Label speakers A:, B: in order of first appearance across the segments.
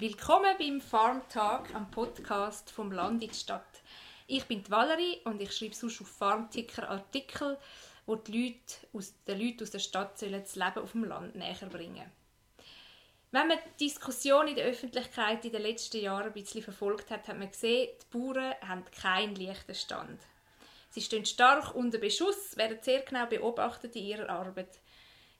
A: willkommen beim Farmtag am Podcast vom Land in die Stadt. Ich bin die Valerie und ich schreibe sonst auf Farmticker Artikel, wo die Leute aus, den Leuten aus der Stadt sollen das Leben auf dem Land näher bringen. Wenn man die Diskussion in der Öffentlichkeit in den letzten Jahren ein bisschen verfolgt hat, hat man gesehen, die Bauern haben keinen leichten Stand. Sie stehen stark unter Beschuss, werden sehr genau beobachtet in ihrer Arbeit.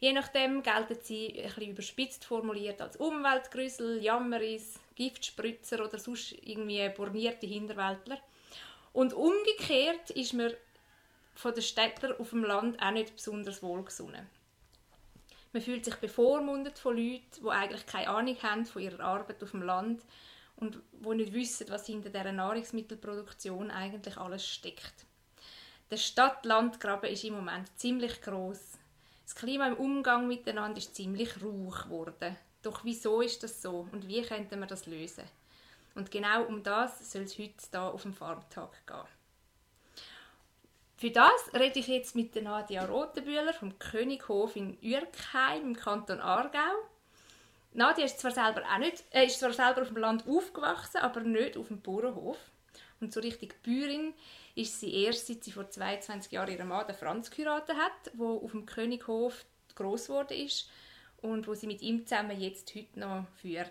A: Je nachdem gelten sie, ein überspitzt formuliert, als Umweltgrüssel, Jammeris, Giftspritzer oder sonst irgendwie bornierte Hinterwäldler. Und umgekehrt ist man von den Städtern auf dem Land auch nicht besonders wohlgesonnen. Man fühlt sich bevormundet von Leuten, die eigentlich keine Ahnung haben von ihrer Arbeit auf dem Land und die nicht wissen, was hinter dieser Nahrungsmittelproduktion eigentlich alles steckt. Der Stadt-Land-Graben ist im Moment ziemlich groß. Das Klima im Umgang miteinander ist ziemlich rauch geworden. Doch wieso ist das so und wie könnten wir das lösen? Und genau um das soll es heute hier auf dem Farmtag gehen. Für das rede ich jetzt mit Nadia Rotenbühler vom Könighof in Ürkheim im Kanton Aargau. Nadia ist zwar selber auch nicht, äh, ist zwar selber auf dem Land aufgewachsen, aber nicht auf dem Bauernhof. Und so richtig Bäuerin ist sie erst, seit sie vor 22 Jahren ihren Mann, den Franz, geheiratet hat, wo auf dem Könighof groß geworden ist und wo sie mit ihm zusammen jetzt heute noch führt.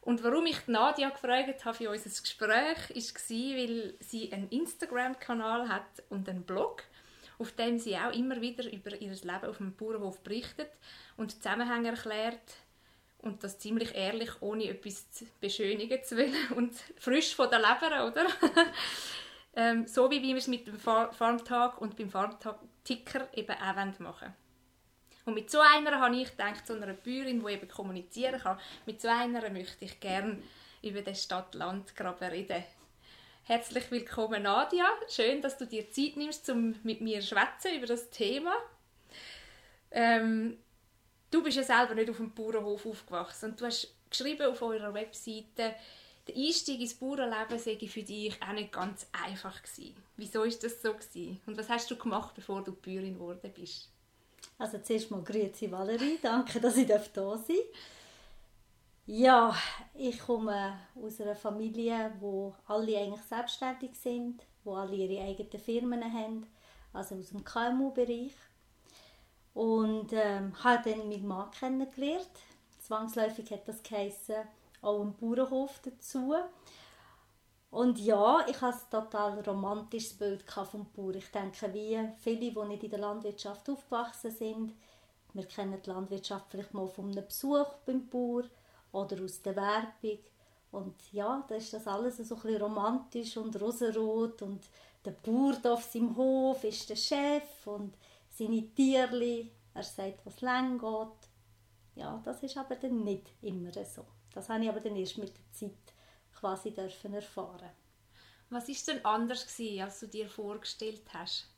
A: Und warum ich Nadia gefragt habe für unser Gespräch, war, weil sie einen Instagram-Kanal hat und einen Blog, auf dem sie auch immer wieder über ihr Leben auf dem Bauernhof berichtet und Zusammenhänge erklärt und das ziemlich ehrlich, ohne etwas zu beschönigen zu wollen und frisch von der Leber, oder? ähm, so wie wir es mit dem Farmtag und beim Farmtag-Ticker eben auch machen wollen. Und mit so einer habe ich gedacht, so einer Bäuerin, die eben kommunizieren kann, mit so einer möchte ich gerne über den Stadt-Land-Graben reden. Herzlich willkommen, Nadia. Schön, dass du dir Zeit nimmst, um mit mir zu über das Thema. Ähm, du bist ja selber nicht auf dem Bauernhof aufgewachsen und du hast geschrieben auf eurer Webseite, der Einstieg ins Bauernleben sei für dich auch nicht ganz einfach gewesen. Wieso ist das so gewesen? Und was hast du gemacht, bevor du Bäuerin geworden bist?
B: Also zuerst mal grüezi Valerie, danke, dass ich da sein darf. Ja, ich komme aus einer Familie, wo alle eigentlich selbstständig sind, wo alle ihre eigenen Firmen haben, also aus dem KMU-Bereich. Und ähm, habe dann meinen Mann kennengelernt. Zwangsläufig hat das geheißen, auch einen Bauernhof dazu. Und ja, ich hatte ein total romantisches Bild vom Bauer. Ich denke, wie viele, die nicht in der Landwirtschaft aufgewachsen sind, wir kennen die Landwirtschaft vielleicht mal von einem Besuch beim Bauer oder aus der Werbung. Und ja, da ist das alles so ein bisschen romantisch und rosarot und der Bauer auf seinem Hof ist der Chef und seine Tierli, er sagt, was lang geht. Ja, das ist aber dann nicht immer so. Das habe ich aber dann erst mit der Zeit quasi dürfen erfahren.
A: Was ist denn anders gewesen, als du dir vorgestellt hast?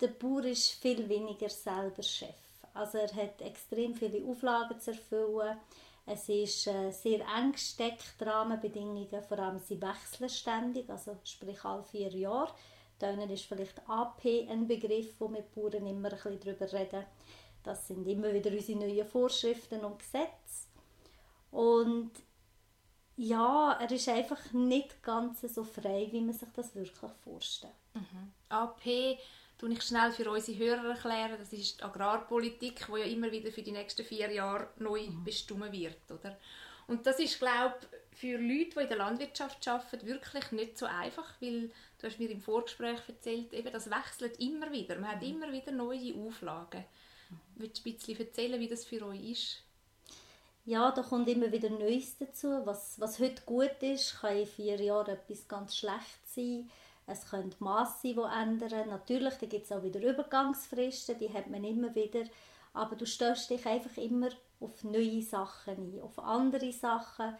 B: Der Bauer ist viel weniger selber Chef. Also er hat extrem viele Auflagen zu erfüllen. Es ist äh, sehr eng gesteckt, die Rahmenbedingungen, vor allem sie wechseln ständig, also sprich alle vier Jahre. Dann ist vielleicht AP ein Begriff, wo wir Bauern immer ein bisschen darüber reden. Das sind immer wieder unsere neuen Vorschriften und Gesetze. Und ja, er ist einfach nicht ganz so frei, wie man sich das wirklich vorstellt.
A: Mhm. AP tue ich schnell für unsere Hörer erklären. Das ist die Agrarpolitik, die ja immer wieder für die nächsten vier Jahre neu mhm. bestimmt wird, oder? Und das ist, glaube für Leute, die in der Landwirtschaft arbeiten, wirklich nicht so einfach, weil du hast mir im Vorgespräch erzählt, eben, das wechselt immer wieder. Man hat mhm. immer wieder neue Auflagen. Mhm. Willst du ein bisschen erzählen, wie das für euch ist?
B: Ja, da kommt immer wieder Neues dazu. Was, was heute gut ist, kann in vier Jahren etwas ganz schlecht sein. Es können Masse sein, die ändern. Natürlich, gibt es auch wieder Übergangsfristen, die hat man immer wieder. Aber du stößt dich einfach immer auf neue Sachen ein, auf andere Sachen.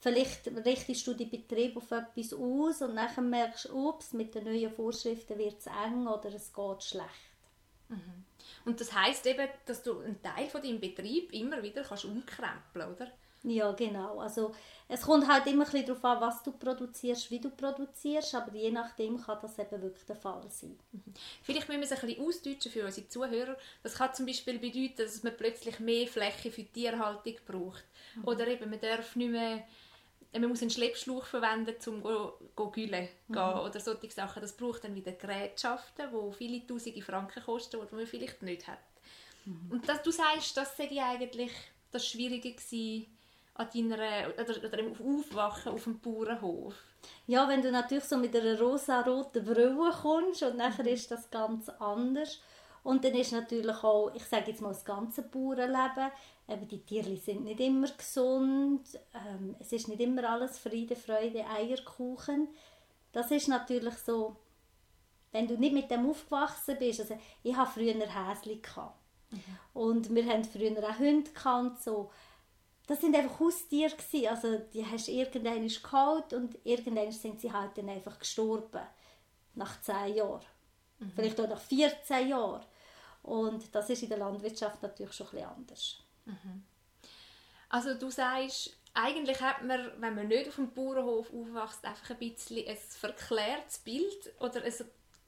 B: Vielleicht richtest du den Betrieb auf etwas aus und dann merkst du, ups, mit den neuen Vorschriften wird es eng oder es geht schlecht.
A: Und das heißt eben, dass du einen Teil von deinem Betrieb immer wieder kannst umkrempeln oder?
B: Ja, genau. Also es kommt halt immer ein bisschen darauf an, was du produzierst, wie du produzierst, aber je nachdem kann das eben wirklich der Fall sein.
A: Vielleicht müssen wir es ein bisschen ausdeutschen für unsere Zuhörer. Das kann zum Beispiel bedeuten, dass man plötzlich mehr Fläche für Tierhaltung braucht. Mhm. Oder eben, man darf nicht mehr man muss einen Schleppschlauch verwenden, um go, go gülen mhm. oder solche Sachen. Das braucht dann wieder Gerätschaften, die viele tausende Franken kosten, die man vielleicht nicht hat. Mhm. Und das, du sagst, das sei eigentlich das Schwierige gewesen, an deiner, oder, oder im Aufwachen auf dem Bauernhof?
B: Ja, wenn du natürlich so mit einer rosa-roten Brille kommst und nachher mhm. ist das ganz anders. Und dann ist natürlich auch, ich sage jetzt mal, das ganze Bauernleben, eben die Tiere sind nicht immer gesund, ähm, es ist nicht immer alles Friede, Freude, Eierkuchen. Das ist natürlich so, wenn du nicht mit dem aufgewachsen bist, also ich hatte früher Häschen. Mhm. Und wir hatten früher auch Hunde gehabt, so das sind einfach Haustiere gewesen. also die hast irgendwann geholt und irgendwann sind sie halt dann einfach gestorben nach 10 Jahren mhm. vielleicht auch nach 14 Jahren und das ist in der Landwirtschaft natürlich schon ein bisschen anders mhm.
A: also du sagst eigentlich hat man, wenn man nicht auf dem Bauernhof aufwächst, einfach ein bisschen ein verklärtes Bild oder ein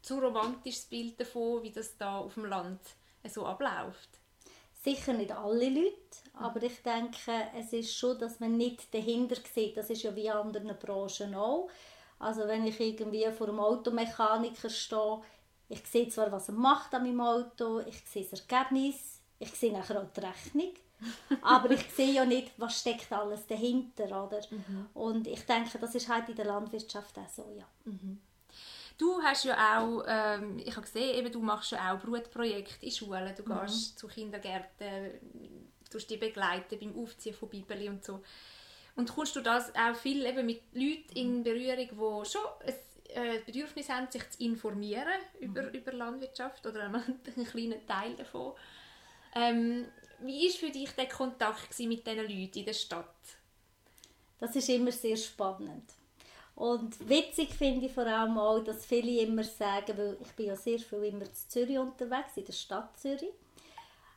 A: zu romantisches Bild davon, wie das da auf dem Land so abläuft.
B: Sicher nicht alle Leute, aber ich denke, es ist schon, dass man nicht dahinter sieht. Das ist ja wie in anderen Branchen auch. Also wenn ich irgendwie vor einem Automechaniker stehe, ich sehe zwar, was er macht an meinem Auto, ich sehe das Ergebnis, ich sehe nachher auch die Rechnung, aber ich sehe ja nicht, was steckt alles dahinter, oder? Mhm. Und ich denke, das ist halt in der Landwirtschaft auch so, ja. Mhm.
A: Du hast ja auch, ähm, ich habe gesehen, eben, du machst ja auch Brutprojekte in Schulen. Du mhm. gehst zu Kindergärten, du die begleiten beim Aufziehen von Bibeli und so. Und kommst du das auch viel eben mit Leuten in Berührung, die schon ein äh, Bedürfnis haben, sich zu informieren über, mhm. über Landwirtschaft oder einen kleinen Teil davon. Ähm, wie war für dich der Kontakt mit diesen Leuten in der Stadt?
B: Das ist immer sehr spannend. Und witzig finde ich vor allem auch, dass viele immer sagen, weil ich bin ja sehr viel immer in Zürich unterwegs, in der Stadt Zürich,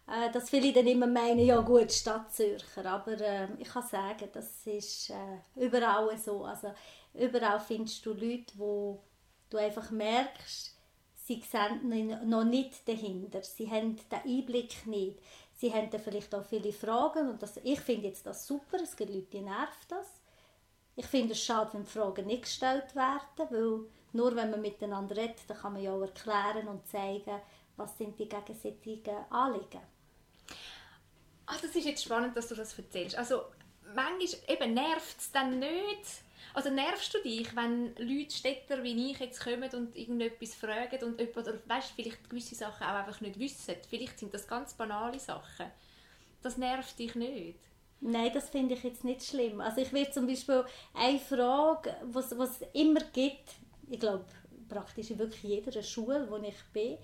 B: äh, dass viele dann immer meinen, ja gut, Stadt Zürcher, aber äh, ich kann sagen, das ist äh, überall so. Also überall findest du Leute, wo du einfach merkst, sie sehen noch nicht dahinter, sie haben den Einblick nicht. Sie haben dann vielleicht auch viele Fragen und das, ich finde jetzt das super, es gibt Leute, die nervt das ich finde es schade, wenn Fragen nicht gestellt werden, weil nur wenn man miteinander redet, dann kann man ja auch erklären und zeigen, was sind die gegenseitigen Anliegen.
A: Ach, das ist jetzt spannend, dass du das erzählst. Also manchmal eben nervt es dann nicht. Also nervst du dich, wenn Leute, Städter wie ich jetzt kommen und irgendetwas fragen und jemand, oder weißt, vielleicht gewisse Sachen auch einfach nicht wissen. Vielleicht sind das ganz banale Sachen. Das nervt dich nicht.
B: Nein, das finde ich jetzt nicht schlimm. Also ich will zum Beispiel eine Frage, was es immer gibt, ich glaube praktisch in wirklich jeder Schule, wo ich bin,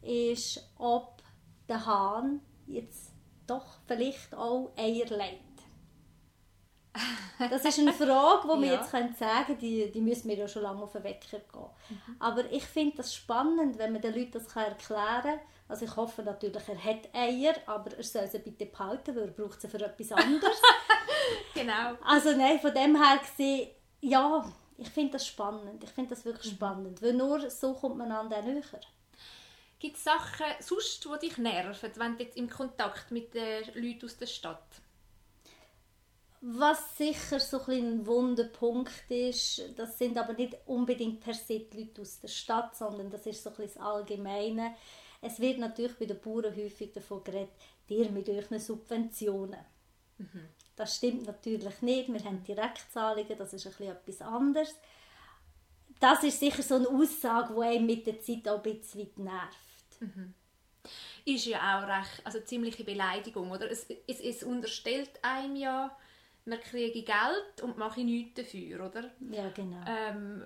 B: ist, ob der Hahn jetzt doch vielleicht auch Eier legt. Das ist eine Frage, die wir ja. jetzt sagen können, die, die müssen wir ja schon lange auf den Wecker gehen. Mhm. Aber ich finde das spannend, wenn man den Leuten das erklären kann, also ich hoffe natürlich, er hat Eier, aber er soll sie bitte behalten, weil er braucht sie für etwas anderes.
A: genau.
B: Also nein, von dem her gesehen, ja, ich finde das spannend. Ich finde das wirklich mhm. spannend, weil nur so kommt man an den näher.
A: Gibt es Sachen sonst, die dich nerven, wenn du jetzt im Kontakt mit den Leuten aus der Stadt?
B: Was sicher so ein, wunder Punkt ist, das sind aber nicht unbedingt per se die Leute aus der Stadt, sondern das ist so ein das Allgemeine es wird natürlich bei den Bauern häufig davon geredet, ihr mit euren Subventionen. Mhm. Das stimmt natürlich nicht. Wir haben Direktzahlungen, das ist ein bisschen etwas anderes. Das ist sicher so eine Aussage, die einem mit der Zeit auch ein bisschen nervt.
A: Mhm. Ist ja auch recht, also ziemliche Beleidigung, oder? Es, es, es unterstellt einem ja, man kriege Geld und mache nichts dafür, oder?
B: Ja, genau.
A: Ähm,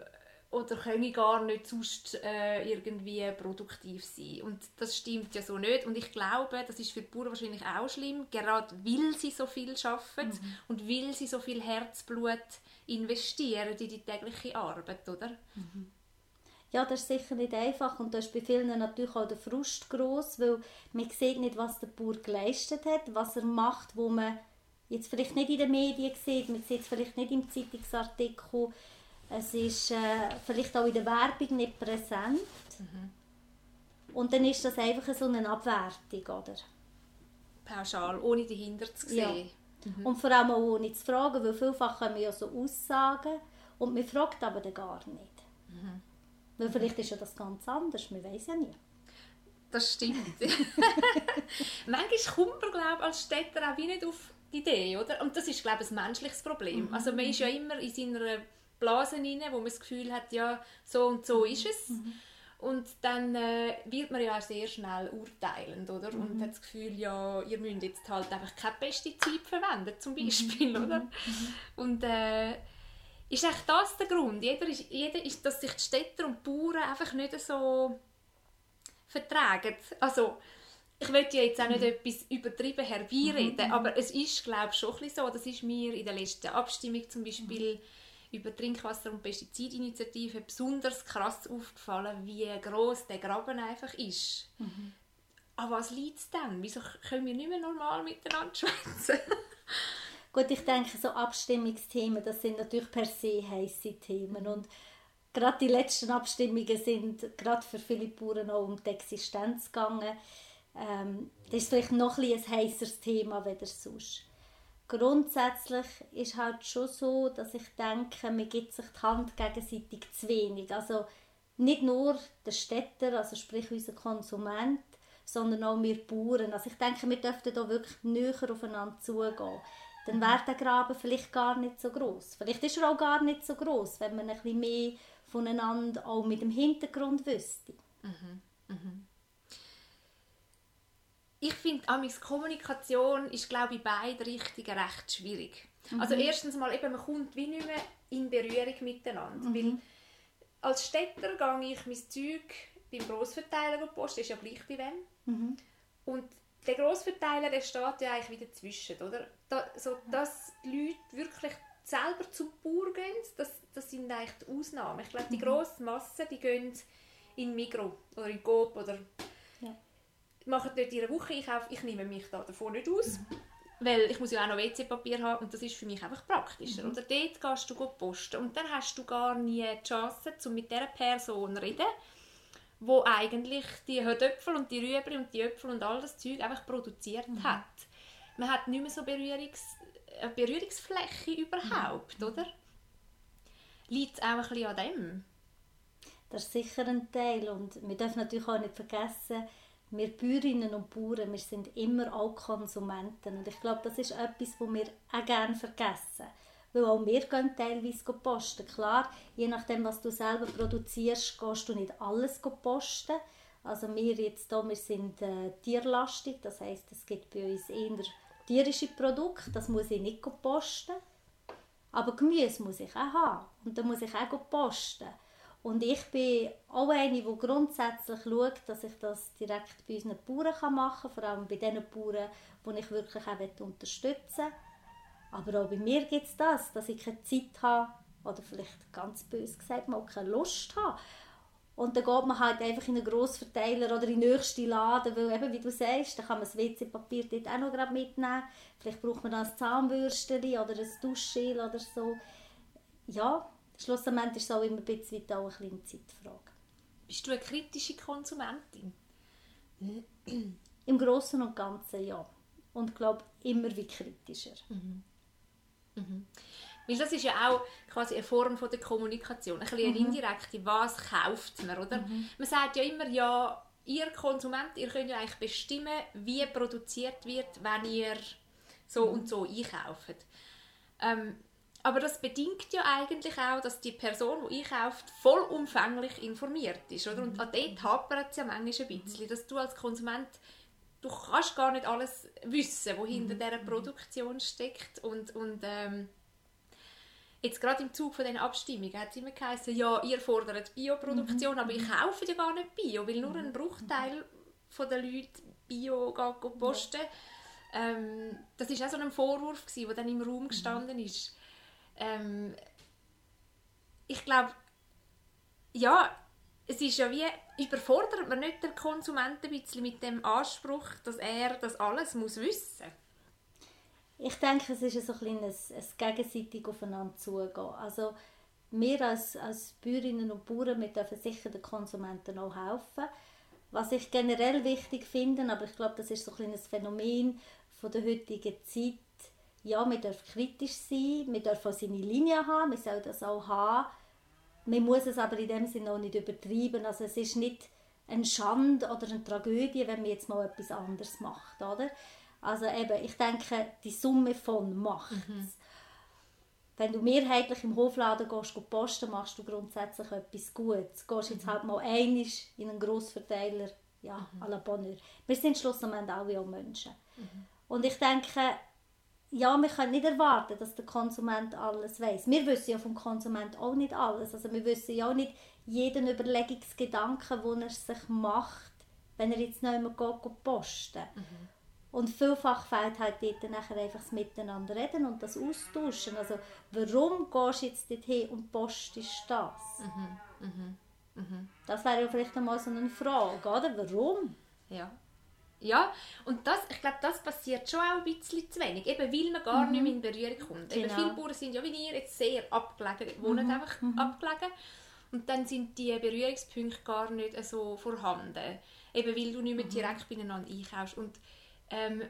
A: oder können gar nicht sonst äh, irgendwie produktiv sein. Und das stimmt ja so nicht. Und ich glaube, das ist für die Bauern wahrscheinlich auch schlimm, gerade weil sie so viel arbeiten mhm. und weil sie so viel Herzblut investieren in die tägliche Arbeit, oder? Mhm.
B: Ja, das ist sicher nicht einfach und da ist bei vielen natürlich auch der Frust groß, weil man sieht nicht, was der Bauer geleistet hat, was er macht, wo man jetzt vielleicht nicht in den Medien sieht, man sieht es vielleicht nicht im Zeitungsartikel, es ist äh, vielleicht auch in der Werbung nicht präsent. Mhm. Und dann ist das einfach so eine Abwertung, oder?
A: Pauschal, ohne dahinter zu sehen.
B: Ja. Mhm. Und vor allem auch ohne zu fragen, weil vielfach wir ja so Aussagen und man fragt aber dann gar nicht. Mhm. Weil vielleicht ist ja das ganz anders, man weiß ja nie.
A: Das stimmt. Manchmal kommt man glaube als Städter auch wie nicht auf die Idee, oder? Und das ist glaube ich ein menschliches Problem. Mhm. Also man ist ja immer in seiner Blase rein, wo man das Gefühl hat, ja, so und so ist es. Mhm. Und dann äh, wird man ja auch sehr schnell urteilend, oder? Mhm. Und hat das Gefühl, ja, ihr müsst jetzt halt einfach kein Pestizid verwenden, zum mhm. Beispiel, mhm. oder? Mhm. Und äh, ist eigentlich das der Grund? Jeder ist, jeder ist, dass sich die Städter und die Bauern einfach nicht so vertragen. Also, ich will ja jetzt auch nicht mhm. etwas übertrieben herbeireden, mhm. aber es ist, glaube ich, schon ein so, das ist mir in der letzten Abstimmung zum Beispiel mhm. über Trinkwasser- und Pestizidinitiative besonders krass aufgefallen, wie groß der Graben einfach ist. Mhm. Aber was liegt es denn? Wieso können wir nicht mehr normal miteinander schwätzen?
B: Gut, ich denke, so Abstimmungsthemen, das sind natürlich per se heiße Themen und gerade die letzten Abstimmungen sind gerade für viele Bauern auch um die Existenz gegangen. Ähm, das ist vielleicht noch ein, ein heißeres Thema als sonst. Grundsätzlich ist halt schon so, dass ich denke, man gibt sich die Hand gegenseitig zu wenig. Also nicht nur der Städter, also sprich unser Konsument, sondern auch wir Bauern. Also ich denke, wir dürften da wirklich näher aufeinander zugehen dann wäre der Graben vielleicht gar nicht so groß. Vielleicht ist er auch gar nicht so groß, wenn man ein bisschen mehr voneinander auch mit dem Hintergrund wüsste. Mhm. Mhm.
A: Ich finde, Kommunikation ist, glaube ich, in beiden Richtungen recht schwierig. Mhm. Also erstens mal, eben, man kommt wie nicht mehr in Berührung miteinander. Mhm. Weil als Städter gehe ich mein Zeug beim Grossverteiler posten, ist ja gleich bei wem. Mhm. Und der Grossverteiler der steht ja eigentlich wieder zwischen, oder? Da, so, dass die Leute wirklich selber zum Bauer gehen, das, das sind eigentlich die Ausnahmen. Ich glaube, die mhm. grosse Masse, die gehen in Migro oder in Coop oder ja. Machen dort ihre Woche Einkauf. Ich nehme mich da davon nicht aus, weil ich muss ja auch noch WC-Papier haben und das ist für mich einfach praktischer. Mhm. Oder dort gehst du posten und dann hast du gar nie die Chance, um mit dieser Person zu reden, wo eigentlich die Hödöpfel und die Rüebli und die Äpfel und all das Zeug einfach produziert mhm. hat. Man hat nicht mehr so Berührungs eine Berührungsfläche überhaupt, mhm. oder? Liegt es auch ein bisschen an dem?
B: Das ist sicher ein Teil und wir dürfen natürlich auch nicht vergessen, wir Bäuerinnen und Bauern, wir sind immer auch Konsumenten und ich glaube, das ist etwas, was wir auch gerne vergessen. Weil auch wir gehen teilweise posten. Klar, je nachdem, was du selber produzierst, gehst du nicht alles posten. Also wir jetzt hier, wir sind äh, tierlastig, das heißt, es gibt bei uns eher tierische Produkte, das muss ich nicht posten. Aber Gemüse muss ich auch haben und da muss ich auch posten. Und ich bin auch eine, die grundsätzlich schaut, dass ich das direkt bei unseren Bauern machen kann, vor allem bei den Bauern, die ich wirklich auch unterstützen will. Aber auch bei mir gibt es das, dass ich keine Zeit habe oder vielleicht ganz bös gesagt mal keine Lust habe. Und dann geht man halt einfach in einen Grossverteiler oder in den nächsten Laden, weil eben, wie du sagst, da kann man das WC-Papier dort auch noch gerade mitnehmen. Vielleicht braucht man dann ein Zahnbürstchen oder ein Duschgel oder so. Ja, schlussendlich ist es auch immer ein bisschen auch eine kleine Zeitfrage.
A: Bist du eine kritische Konsumentin?
B: Im Großen und Ganzen ja. Und ich glaube, immer wie kritischer. Mhm.
A: Mhm. Weil das ist ja auch quasi eine Form von der Kommunikation, ein bisschen eine mhm. indirekte, was kauft man, oder? Mhm. Man sagt ja immer, ja, ihr Konsument, ihr könnt ja eigentlich bestimmen, wie produziert wird, wenn ihr so mhm. und so einkauft. Ähm, aber das bedingt ja eigentlich auch, dass die Person, die einkauft, vollumfänglich informiert ist. Oder? Und an dort hapert es ja manchmal ein bisschen, dass du als Konsument du kannst gar nicht alles wissen, was hinter mhm. dieser Produktion steckt. Und, und ähm, jetzt gerade im Zug von den Abstimmungen hat es immer geheißen, ja, ihr fordert Bioproduktion, mhm. aber ich kaufe ja gar nicht Bio, weil nur ein Bruchteil von den Leuten Bio posten. Ähm, das war auch so ein Vorwurf, der dann im Raum gestanden ist. Ähm, ich glaube, ja, es ist ja wie, überfordert man nicht den Konsumenten ein bisschen mit dem Anspruch, dass er das alles muss wissen
B: Ich denke, es ist so ein, ein, ein gegenseitig aufeinander zugehen. Also wir als, als Bäuerinnen und Bauern, wir dürfen sicher den Konsumenten auch helfen. Was ich generell wichtig finde, aber ich glaube, das ist so ein, ein Phänomen von der heutigen Zeit, ja, man darf kritisch sein, darf auch seine Linie haben, man soll das auch haben. Man muss es aber in dem Sinne auch nicht übertreiben. Also es ist nicht eine Schande oder eine Tragödie, wenn man jetzt mal etwas anderes macht, oder? Also eben, ich denke, die Summe von macht mhm. Wenn du mehrheitlich im Hofladen gehst, gehst posten, machst du grundsätzlich etwas Gutes. Gehst jetzt mhm. halt mal einig in einen Grossverteiler, ja, mhm. à la Bonheur. Wir sind schlussendlich alle auch Menschen. Mhm. Und ich denke, ja, wir können nicht erwarten, dass der Konsument alles weiß. Wir wissen ja vom Konsument auch nicht alles. Also wir wissen ja auch nicht jeden Überlegungsgedanken, den er sich macht, wenn er jetzt noch einmal geht, posten. Mhm. Und vielfach fehlt halt dort nachher einfach das Miteinander reden und das Austauschen. Also warum gehst du jetzt dorthin und postest das? Mhm. Mhm. Mhm. Das wäre ja vielleicht einmal so eine Frage, oder? Warum?
A: Ja. Ja, und das, ich glaube, das passiert schon auch ein bisschen zu wenig, eben weil man gar mhm. nicht mehr in Berührung kommt. Genau. Eben viele Bauern sind ja wie ihr jetzt sehr abgelegen, wohnen mhm. einfach mhm. abgelegen und dann sind die Berührungspunkte gar nicht so vorhanden, eben weil du nicht mehr mhm. direkt beieinander einkaufst. Und ähm,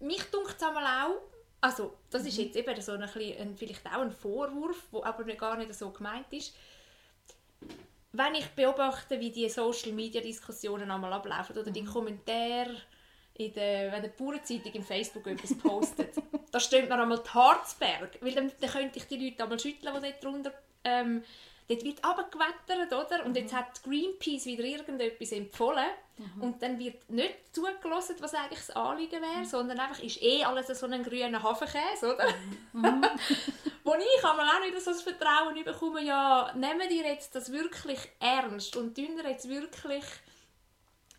A: mich dunkt es einmal auch, also das ist mhm. jetzt eben so ein, bisschen, vielleicht auch ein Vorwurf, der aber gar nicht so gemeint ist, wenn ich beobachte, wie die Social Media Diskussionen einmal ablaufen oder die mhm. Kommentare in der, wenn die Bauernzeitung im Facebook etwas postet, da steht mir einmal die Harzberg, weil dann, dann könnte ich die Leute einmal schütteln, die dort drunter ähm, dort wird abgewettert, oder? Und jetzt mhm. hat Greenpeace wieder irgendetwas empfohlen mhm. und dann wird nicht zugelassen, was eigentlich das Anliegen wäre, mhm. sondern einfach ist eh alles so ein grüner Hafenkäse, oder? Mhm. Wo ich aber auch nicht so das Vertrauen bekomme, ja, nehmen die jetzt das wirklich ernst und tun jetzt wirklich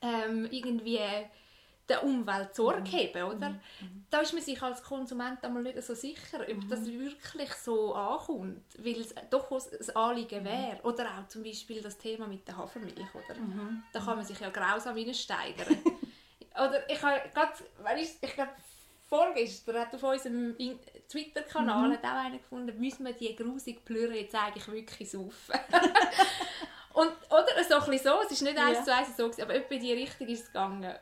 A: ähm, irgendwie der Umwelt Sorge mhm. haben, oder? Mhm. mhm. Da ist man sich als Konsument einmal nicht so sicher, ob mhm. das wirklich so ankommt, weil es doch ein Anliegen mhm. wäre. Oder auch zum Beispiel das Thema mit der Hafermilch, oder? Mhm. Da kann man sich ja grausam steigern. oder ich habe gerade, ich, ich glaube, vorgestern hat auf unserem Twitter-Kanal mhm. auch einer gefunden, müssen wir die grusige Plüre jetzt eigentlich wirklich saufen. Und, oder so ein bisschen so, es ist nicht eins ja. zu eins so, aber etwa in die Richtung ist es gegangen.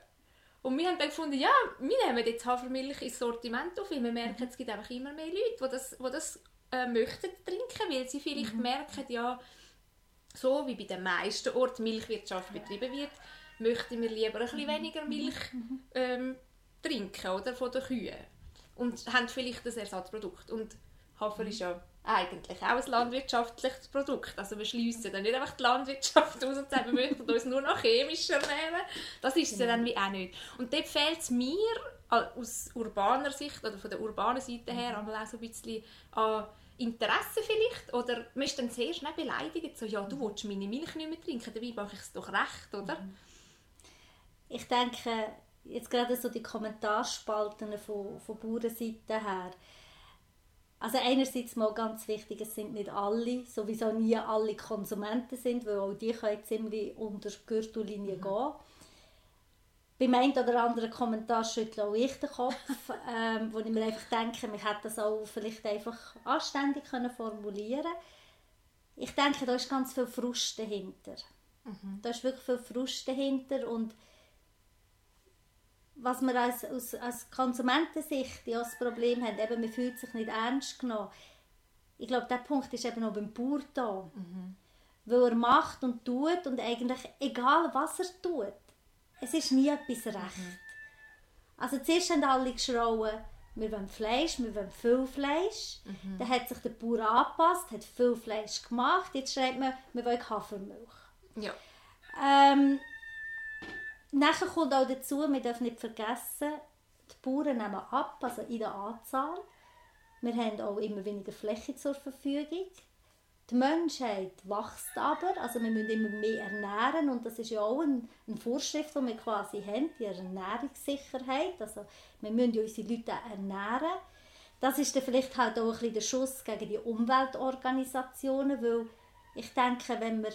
A: Und wir haben dann gefunden, ja, wir nehmen jetzt Hafermilch ins Sortiment auf, weil wir merken, es gibt einfach immer mehr Leute, die das, die das äh, möchten trinken, weil sie vielleicht mhm. merken, ja, so wie bei den meisten Orten Milchwirtschaft betrieben wird, möchten wir lieber ein bisschen mhm. weniger Milch mhm. ähm, trinken oder, von den Kühen. Und haben vielleicht das Ersatzprodukt. Und Hafer ist ja eigentlich auch ein landwirtschaftliches Produkt. Also wir schließen dann nicht einfach die Landwirtschaft aus und sagen, wir möchten uns nur noch chemisch ernähren. Das ist es ja dann wie auch nicht. Und dort fehlt es mir aus urbaner Sicht oder von der urbanen Seite her mhm. auch so ein bisschen an Interesse vielleicht. Oder man ist dann sehr schnell beleidigt, so, ja, du willst meine Milch nicht mehr trinken, dabei mache ich es doch recht, oder? Mhm.
B: Ich denke, jetzt gerade so die Kommentarspalten von, von Bauernseite her, also einerseits mal ganz wichtig, es sind nicht alle, sowieso nie alle Konsumenten sind, weil auch die können ziemlich unter die Gürtellinie mhm. gehen. Beim einen oder anderen Kommentar schüttle auch ich den Kopf, ähm, wo ich mir einfach denke, man hätte das auch vielleicht einfach anständig können formulieren Ich denke, da ist ganz viel Frust dahinter. Mhm. Da ist wirklich viel Frust dahinter und was wir als, als, als Konsumentensicht ja das Problem haben, eben, man fühlt sich nicht ernst genommen. Ich glaube, der Punkt ist eben auch beim Bauer da. Mhm. Weil er macht und tut und eigentlich, egal was er tut, es ist nie etwas recht. Mhm. Also zuerst haben alle geschrauen, wir wollen Fleisch, wir wollen viel Fleisch. Mhm. Dann hat sich der Bauer angepasst, hat viel Fleisch gemacht. Jetzt schreibt man, wir wollen Hafermilch. Ja. Ähm, Nachher kommt auch dazu, wir dürfen nicht vergessen, die Bauern nehmen ab, also in der Anzahl. Wir haben auch immer weniger Fläche zur Verfügung. Die Menschheit wächst aber, also wir müssen immer mehr ernähren und das ist ja auch eine, Vorschrift, die wir quasi haben, die Ernährungssicherheit. Also wir müssen ja unsere Leute ernähren. Das ist dann vielleicht halt auch ein bisschen der Schuss gegen die Umweltorganisationen, weil ich denke, wenn wir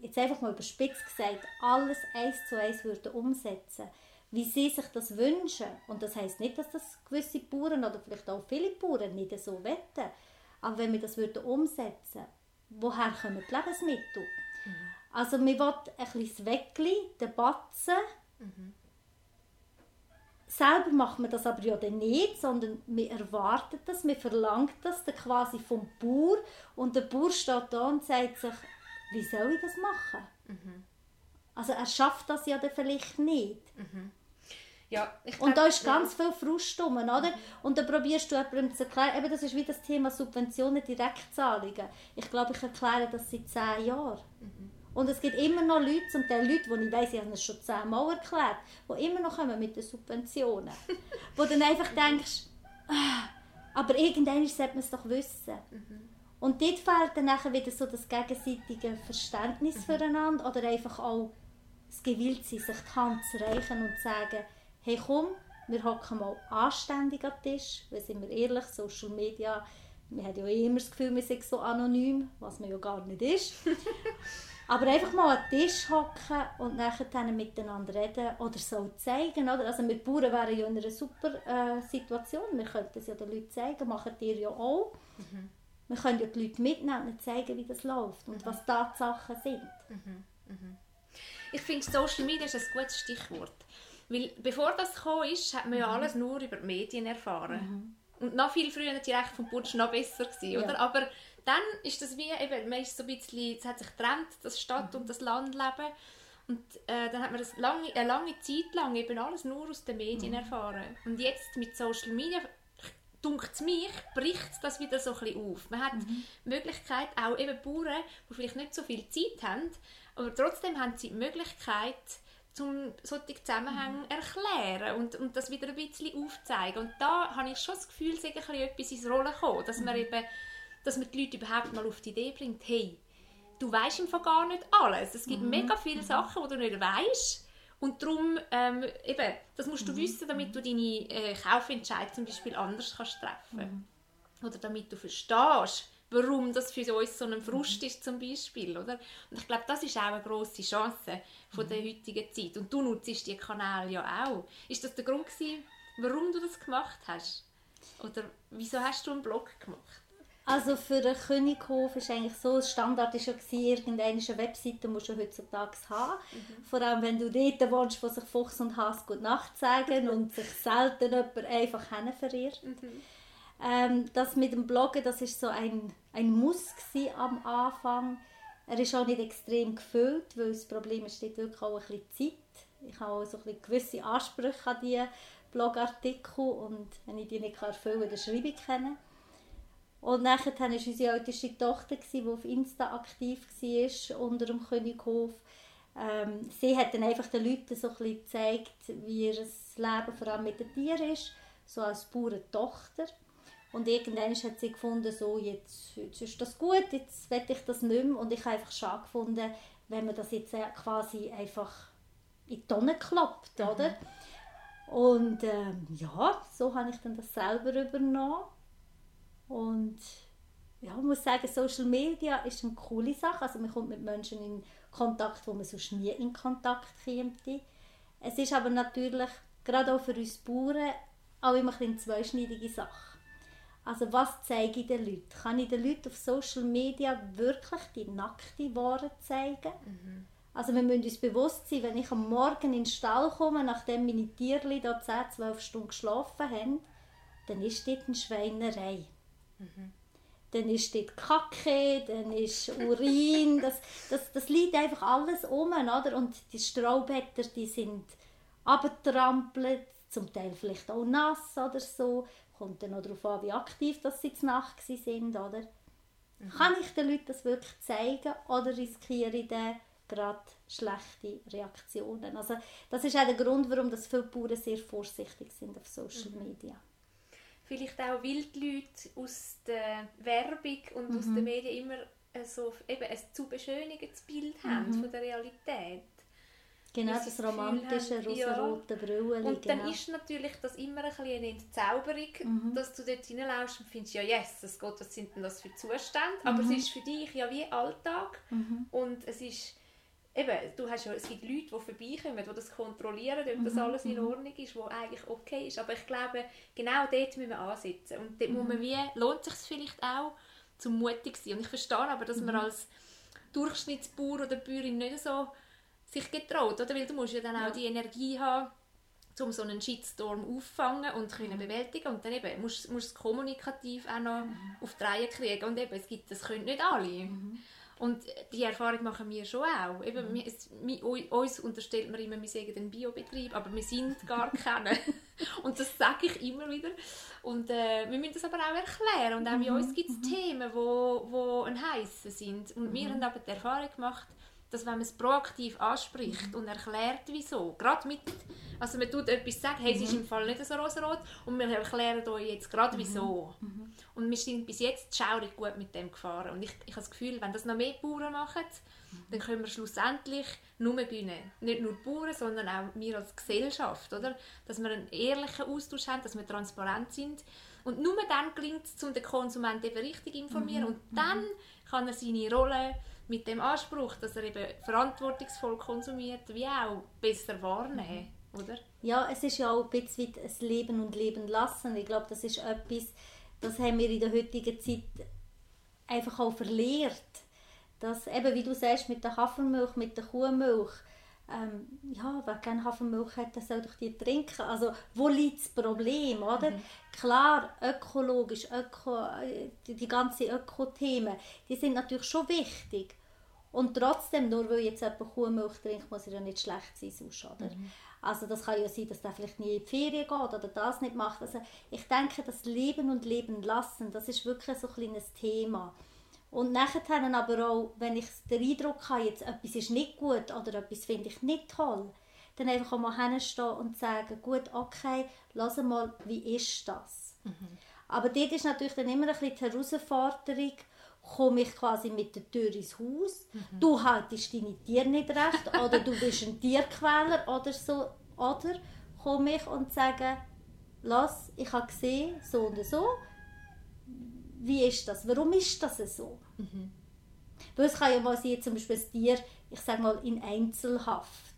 B: jetzt einfach mal überspitzt gesagt, alles eins zu eins würden umsetzen, wie sie sich das wünschen. Und das heißt nicht, dass das gewisse Bauern oder vielleicht auch viele Bauern nicht so wetten. Aber wenn wir das würden umsetzen woher kommen die Lebensmittel? Mhm. Also man will ein bisschen Weckli, den Batzen. Mhm. Selber macht man das aber ja dann nicht, sondern man erwartet das, man verlangt das dann quasi vom Bauer und der Bauer steht da und sagt sich, wie soll ich das machen? Mhm. Also er schafft das ja dann vielleicht nicht. Mhm.
A: Ja,
B: glaub, und da ist ganz ja. viel Frust rum, oder? Und dann probierst du jemandem zu erklären, eben das ist wie das Thema Subventionen, Direktzahlungen. Ich glaube, ich erkläre das seit zehn Jahren. Mhm. Und es gibt immer noch Leute, zum Teil Leute, die ich weiss, ich habe es schon zehnmal erklärt, die immer noch kommen mit den Subventionen. wo du dann einfach denkst, ah, aber irgendwann sollte man es doch wissen. Mhm. Und dort fehlt dann nachher wieder so das gegenseitige Verständnis mhm. füreinander oder einfach auch das Gewilltsein, sich die Hand zu reichen und zu sagen, hey komm, wir hocken mal anständig am Tisch, weil sind wir ehrlich, Social Media, wir haben ja eh immer das Gefühl, wir sind so anonym, was man ja gar nicht ist. Aber einfach mal an den Tisch hocken und nachher miteinander reden oder so zeigen. Oder? Also wir Bauern wären ja in einer super äh, Situation. Wir könnten es ja den Leuten zeigen, machen ihr ja auch. Mhm. Wir können ja die Leute mitnehmen und zeigen, wie das läuft und mhm. was Tatsachen sind.
A: Mhm. mhm. Ich finde, Social Media ist ein gutes Stichwort. Weil bevor das gekommen ist, hat man ja mhm. alles nur über die Medien erfahren. Mhm. Und noch viel früher direkt vom Putsch noch besser gewesen, ja. oder? Aber dann ist das wie, eben, man ist so ein bisschen, es hat sich getrennt, das Stadt- mhm. und das Landleben. Und äh, dann hat man das lange, eine lange Zeit lang eben alles nur aus den Medien mhm. erfahren. Und jetzt mit Social Media dunkt mich, bricht das wieder so ein bisschen auf. Man hat mhm. die Möglichkeit, auch eben Bauern, die vielleicht nicht so viel Zeit haben, aber trotzdem haben sie die Möglichkeit, um solche Zusammenhänge mhm. erklären und, und das wieder ein bisschen aufzeigen. Und da habe ich schon das Gefühl, dass etwas ins Rollen kommt, dass man mhm. eben, dass man die Leute überhaupt mal auf die Idee bringt, hey, du weißt einfach gar nicht alles. Es gibt mhm. mega viele mhm. Sachen, die du nicht weißt. Und darum, ähm, eben, das musst du mhm. wissen, damit du deine äh, Kaufentscheidung zum Beispiel anders kannst treffen mhm. Oder damit du verstehst, warum das für uns so ein Frust ist zum Beispiel, oder? Und ich glaube, das ist auch eine grosse Chance von der heutigen Zeit. Und du nutzt die Kanäle ja auch. Ist das der Grund gewesen, warum du das gemacht hast? Oder wieso hast du einen Blog gemacht?
B: Also für den Könighof ist eigentlich so, das Standard war schon, irgendeine Webseite musst du heutzutage haben. Mhm. Vor allem, wenn du dort wohnst, wo sich Fuchs und Hass gut Nacht sagen und sich selten jemand einfach verirrt. Mhm. Ähm, das mit dem Bloggen, das ist so ein, ein Muss am Anfang. Er ist auch nicht extrem gefüllt, weil das Problem ist, steht wirklich auch ein bisschen Zeit. Ich habe auch so ein bisschen gewisse Ansprüche an diese Blogartikel und wenn ich die nicht erfüllen kann, dann schreibe ich keine. Und nachher war unsere älteste Tochter, die auf Insta aktiv war, unter dem Könighof. Ähm, sie hat dann einfach den Leuten so ein bisschen gezeigt, wie ihr Leben vor allem mit den Tieren ist, so als pure Tochter. Und irgendwann hat sie gefunden, so, jetzt, jetzt ist das gut, jetzt will ich das nicht mehr. Und ich habe einfach schade gefunden, wenn man das jetzt quasi einfach in die Tonne klappt, mhm. oder? Und ähm, ja, so habe ich dann das selber übernommen. Und ja, ich muss sagen, Social Media ist eine coole Sache. Also man kommt mit Menschen in Kontakt, wo man sonst nie in Kontakt käme. Es ist aber natürlich, gerade auch für uns Bauern, auch immer eine zweischneidige Sache. Also was zeige ich den Leuten? Kann ich den Leuten auf Social Media wirklich die nackte Ware zeigen? Mhm. Also wir müssen uns bewusst sein, wenn ich am Morgen in den Stall komme, nachdem meine Tiere da 10, 12 Stunden geschlafen haben, dann ist dort eine Schweinerei. Mhm. Dann ist dort Kacke, dann ist Urin, das, das, das liegt einfach alles um, oder? Und die Straubätter, die sind abgetrampelt, zum Teil vielleicht auch nass oder so. Kommt dann noch darauf an, wie aktiv dass sie Nacht sind, oder? Mhm. Kann ich den Leuten das wirklich zeigen oder riskiere ich dann gerade schlechte Reaktionen? Also das ist auch der Grund, warum das viele Bauern sehr vorsichtig sind auf Social mhm. Media.
A: Vielleicht auch, weil die Leute aus der Werbung und mhm. aus den Medien immer so eben ein zu beschönigendes Bild haben mhm. von der Realität.
B: Genau, das, das romantische, rosa-rote ja. Brüllen.
A: Und dann genau. ist natürlich das immer ein eine Entzauberung, mhm. dass du dort hineinlaufst und findest, ja yes, das Gott, was sind denn das für Zustände? Mhm. Aber es ist für dich ja wie Alltag mhm. und es ist eben, du hast ja, es gibt Leute, die vorbeikommen, die das kontrollieren, ob das
B: Mhm,
A: alles in
B: mhm.
A: Ordnung ist, was eigentlich okay ist. Aber ich glaube, genau dort müssen wir ansetzen. Und dort muss
B: Mhm.
A: man wie, lohnt es sich vielleicht auch, zum mutig zu sein. Und ich verstehe aber, dass
B: Mhm.
A: man als Durchschnittsbauer oder Bäuerin nicht so sich getraut, oder? Weil du musst ja dann auch
B: Ja.
A: die Energie haben, um so einen Shitstorm auffangen und können
B: Mhm.
A: bewältigen und dann eben musst musst du es kommunikativ auch noch auf die Reihe kriegen und eben, es gibt, das können nicht alle.
B: Mhm.
A: Und die Erfahrung machen wir schon auch. Eben, wir, es, ui- uns unterstellt man immer, wir seien ein Biobetrieb, aber wir sind gar keine. und das sage ich immer wieder. Und äh, wir müssen das aber auch erklären. Und auch bei uns gibt es Themen, wo, wo ein heissen sind. Und wir haben aber die Erfahrung gemacht, dass wenn man es proaktiv anspricht und erklärt, wieso, gerade mit, also man tut etwas sagen, hey, es ist im Fall nicht so rosarot und wir erklären euch jetzt gerade, wieso. Und wir sind bis jetzt schaurig gut mit dem gefahren. Und ich, ich habe das Gefühl, wenn das noch mehr Bauern machen, dann können wir schlussendlich nur gewinnen. Nicht nur die Bauern, sondern auch wir als Gesellschaft. Oder? Dass wir einen ehrlichen Austausch haben, dass wir transparent sind. Und nur dann gelingt es, um den Konsumenten eben richtig zu informieren. Und dann kann er seine Rolle mit dem Anspruch, dass er eben verantwortungsvoll konsumiert, wie auch besser wahrnehmen. Oder?
B: Ja, es ist ja auch ein bisschen wie das Leben und Leben lassen. Ich glaube, das ist etwas, das haben wir in der heutigen Zeit einfach auch verlehrt. Dass eben, wie du sagst, mit der Hafermilch, mit der Kuhmilch, ähm, ja, wer keine Hafermilch hat, der soll doch die trinken. Also, wo liegt das Problem, oder? Klar, ökologisch, öko, äh, die, die ganzen Öko-Themen, die sind natürlich schon wichtig. Und trotzdem, nur weil jetzt jemand Kuhmilch trinkt, muss er ja nicht schlecht sein sonst, oder? Also das kann ja sein, dass der vielleicht nie in die Ferien geht oder das nicht macht. Also ich denke, das Leben und Leben lassen, das ist wirklich so ein kleines Thema. Und nachher dann aber auch, wenn ich den Eindruck habe, jetzt etwas ist nicht gut oder etwas finde ich nicht toll, dann einfach auch mal hinstehen und sagen, gut, okay, lass mal, wie ist das? Aber dort ist natürlich dann immer ein bisschen die Herausforderung, komme ich quasi mit der Tür ins Haus, du haltest deine Tiere nicht recht oder du bist ein Tierquäler oder so, oder komme ich und sage, lass, ich habe gesehen, so und so, wie ist das, warum ist das so? Weil es kann ja mal sein, zum Beispiel ein Tier, ich sage mal, in Einzelhaft.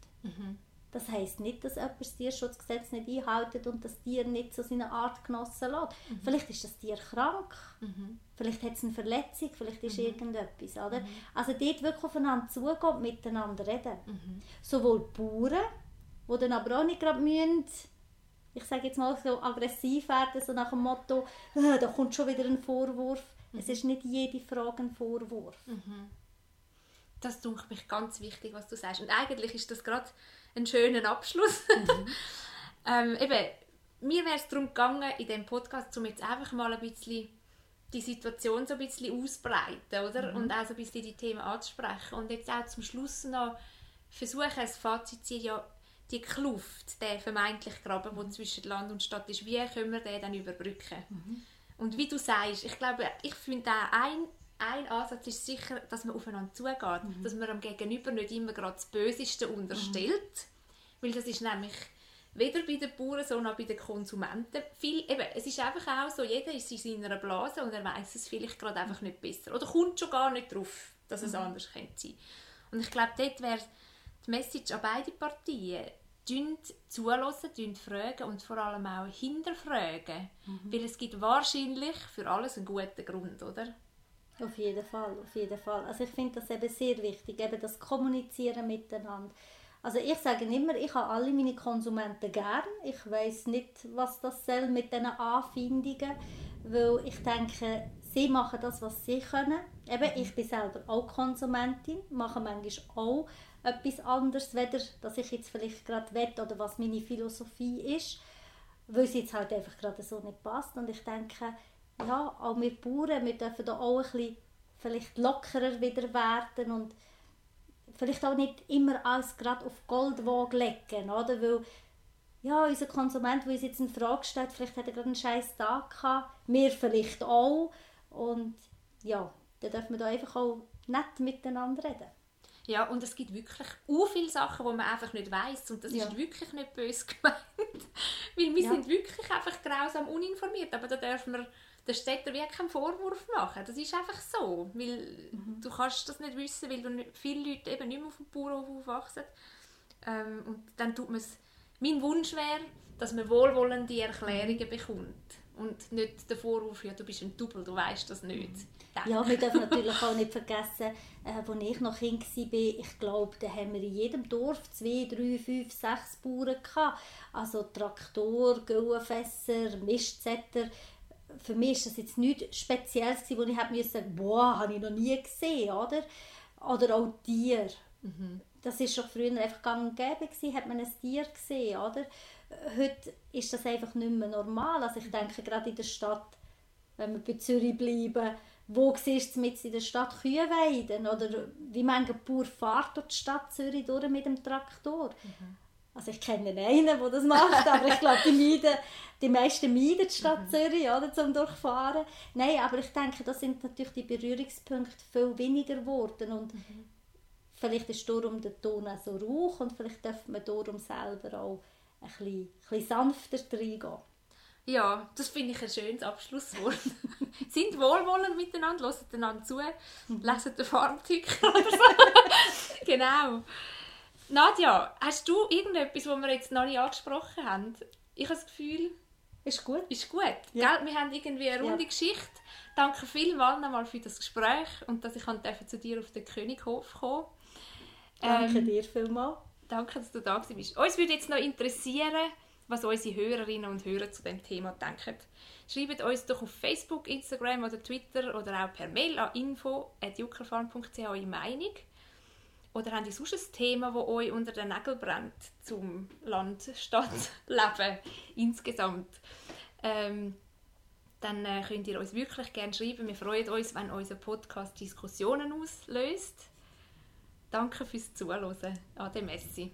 B: Das heisst nicht, dass jemand das Tierschutzgesetz nicht einhält und das Tier nicht zu seiner Artgenossen lässt. Vielleicht ist das Tier krank, vielleicht hat es eine Verletzung, vielleicht ist irgendetwas. Oder? Also dort wirklich aufeinander zugehen und miteinander reden. Sowohl die Bauern, die dann aber auch nicht gerade müssen, ich sage jetzt mal so aggressiv werden, so nach dem Motto, «Ah, da kommt schon wieder ein Vorwurf. Es ist nicht jede Frage ein Vorwurf.
A: Das dunkelt mich ganz wichtig, was du sagst. Und eigentlich ist das gerade ein schöner Abschluss. ähm, eben, mir wäre es darum gegangen, in diesem Podcast, um jetzt einfach mal ein bisschen die Situation so ein bisschen auszubreiten, oder? Und auch so ein bisschen die Themen anzusprechen. Und jetzt auch zum Schluss noch versuchen, ein Fazit zu ziehen, ja, die Kluft, der vermeintliche Graben, der zwischen Land und Stadt ist, wie können wir den dann überbrücken? Und wie du sagst, ich glaube, ich finde auch ein, ein Ansatz ist sicher, dass man aufeinander zugeht, dass man am Gegenüber nicht immer gerade das Böseste unterstellt, weil das ist nämlich weder bei den Bauern, sondern auch bei den Konsumenten. Viel, eben, es ist einfach auch so, jeder ist in seiner Blase und er weiß es vielleicht gerade einfach nicht besser oder kommt schon gar nicht drauf, dass es anders könnte sein. Und ich glaube, dort wäre die Message an beide Partien, Tönt zuhören, tönt fragen und vor allem auch hinterfragen. Weil es gibt wahrscheinlich für alles einen guten Grund, oder?
B: Auf jeden Fall, auf jeden Fall. Also ich finde das eben sehr wichtig, eben das Kommunizieren miteinander. Also ich sage immer, ich habe alle meine Konsumenten gern. Ich weiß nicht, was das soll mit diesen Anfindungen, weil ich denke, sie machen das, was sie können. Eben, ich bin selber auch Konsumentin, mache manchmal auch etwas anderes, weder dass ich jetzt vielleicht gerade will oder was meine Philosophie ist, weil es jetzt halt einfach gerade so nicht passt. Und ich denke, ja, auch wir Bauern, wir dürfen da auch ein bisschen vielleicht lockerer wieder werden und vielleicht auch nicht immer alles gerade auf Goldwaage legen, oder? Weil, ja, unser Konsument, der uns jetzt in Frage stellt, vielleicht hat er gerade einen scheiß Tag gehabt, wir vielleicht auch und ja, da dürfen wir da einfach auch nett miteinander reden.
A: Ja, und es gibt wirklich u viele Sachen, die man einfach nicht weiß und das
B: Ja.
A: ist wirklich nicht böse gemeint, weil wir
B: Ja.
A: sind wirklich einfach grausam uninformiert, aber da dürfen wir den Städter wirklich keinen Vorwurf machen. Das ist einfach so. Weil mhm. du kannst das nicht wissen, weil du nicht, viele Leute eben nicht mehr auf dem Bauernhof aufwachsen. Ähm, und dann tut man es... Mein Wunsch wäre, dass man wohlwollende Erklärungen bekommt. Und nicht der Vorwurf, ja, du bist ein Double, du weißt das nicht.
B: Danke. Ja, wir dürfen natürlich auch nicht vergessen, äh, als ich noch Kind war, ich glaube, da haben wir in jedem Dorf zwei, drei, fünf, sechs Bauern gehabt. Also Traktor, Gauenfässer, Mischzetter. Für mich war das jetzt nichts Spezielles, wo ich habe sagen boah, habe ich noch nie gesehen, oder? Oder auch Tiere. Mhm. Das war schon früher einfach gang und gäbe, gewesen, hat man ein Tier gesehen, oder? Heute ist das einfach nicht mehr normal. Also ich denke, gerade in der Stadt, wenn wir bei Zürich bleiben, wo siehst du mit in der Stadt Kühe weiden? Oder wie manche Bauer fährt durch die Stadt Zürich durch mit dem Traktor? Mhm. Also ich kenne einen, der das macht, aber ich glaube, die, meiden, die meisten meiden die Stadt mhm. Zürich oder, zum Durchfahren. Nein, aber ich denke, da sind natürlich die Berührungspunkte viel weniger geworden und mhm. vielleicht ist darum der Ton auch so rauch und vielleicht darf man darum selber auch ein bisschen, ein bisschen sanfter reingehen.
A: Ja, das finde ich ein schönes Abschlusswort. Sind wohlwollend miteinander, hören einander zu, mhm. lesen den Farmticker oder so. genau. Nadja, hast du irgendetwas, was wir jetzt noch nicht angesprochen haben? Ich habe das Gefühl...
B: Ist gut.
A: Ist gut. Ja. Gell? Wir haben irgendwie eine runde ja. Geschichte. Danke vielmals nochmal für das Gespräch und dass ich zu dir auf den Könighof kommen
B: Danke ähm, dir vielmals.
A: Danke, dass du da bist. Uns würde jetzt noch interessieren, was unsere Hörerinnen und Hörer zu dem Thema denken. Schreibt uns doch auf Facebook, Instagram oder Twitter oder auch per Mail an info.juckerfarm.ch eure Meinung. Oder habt ihr sonst ein Thema, das euch unter den Nägeln brennt zum Land-Stadt-Leben insgesamt? Ähm, dann äh, könnt ihr uns wirklich gerne schreiben. Wir freuen uns, wenn unser Podcast Diskussionen auslöst. Danke fürs Zuhören. Ade Messi.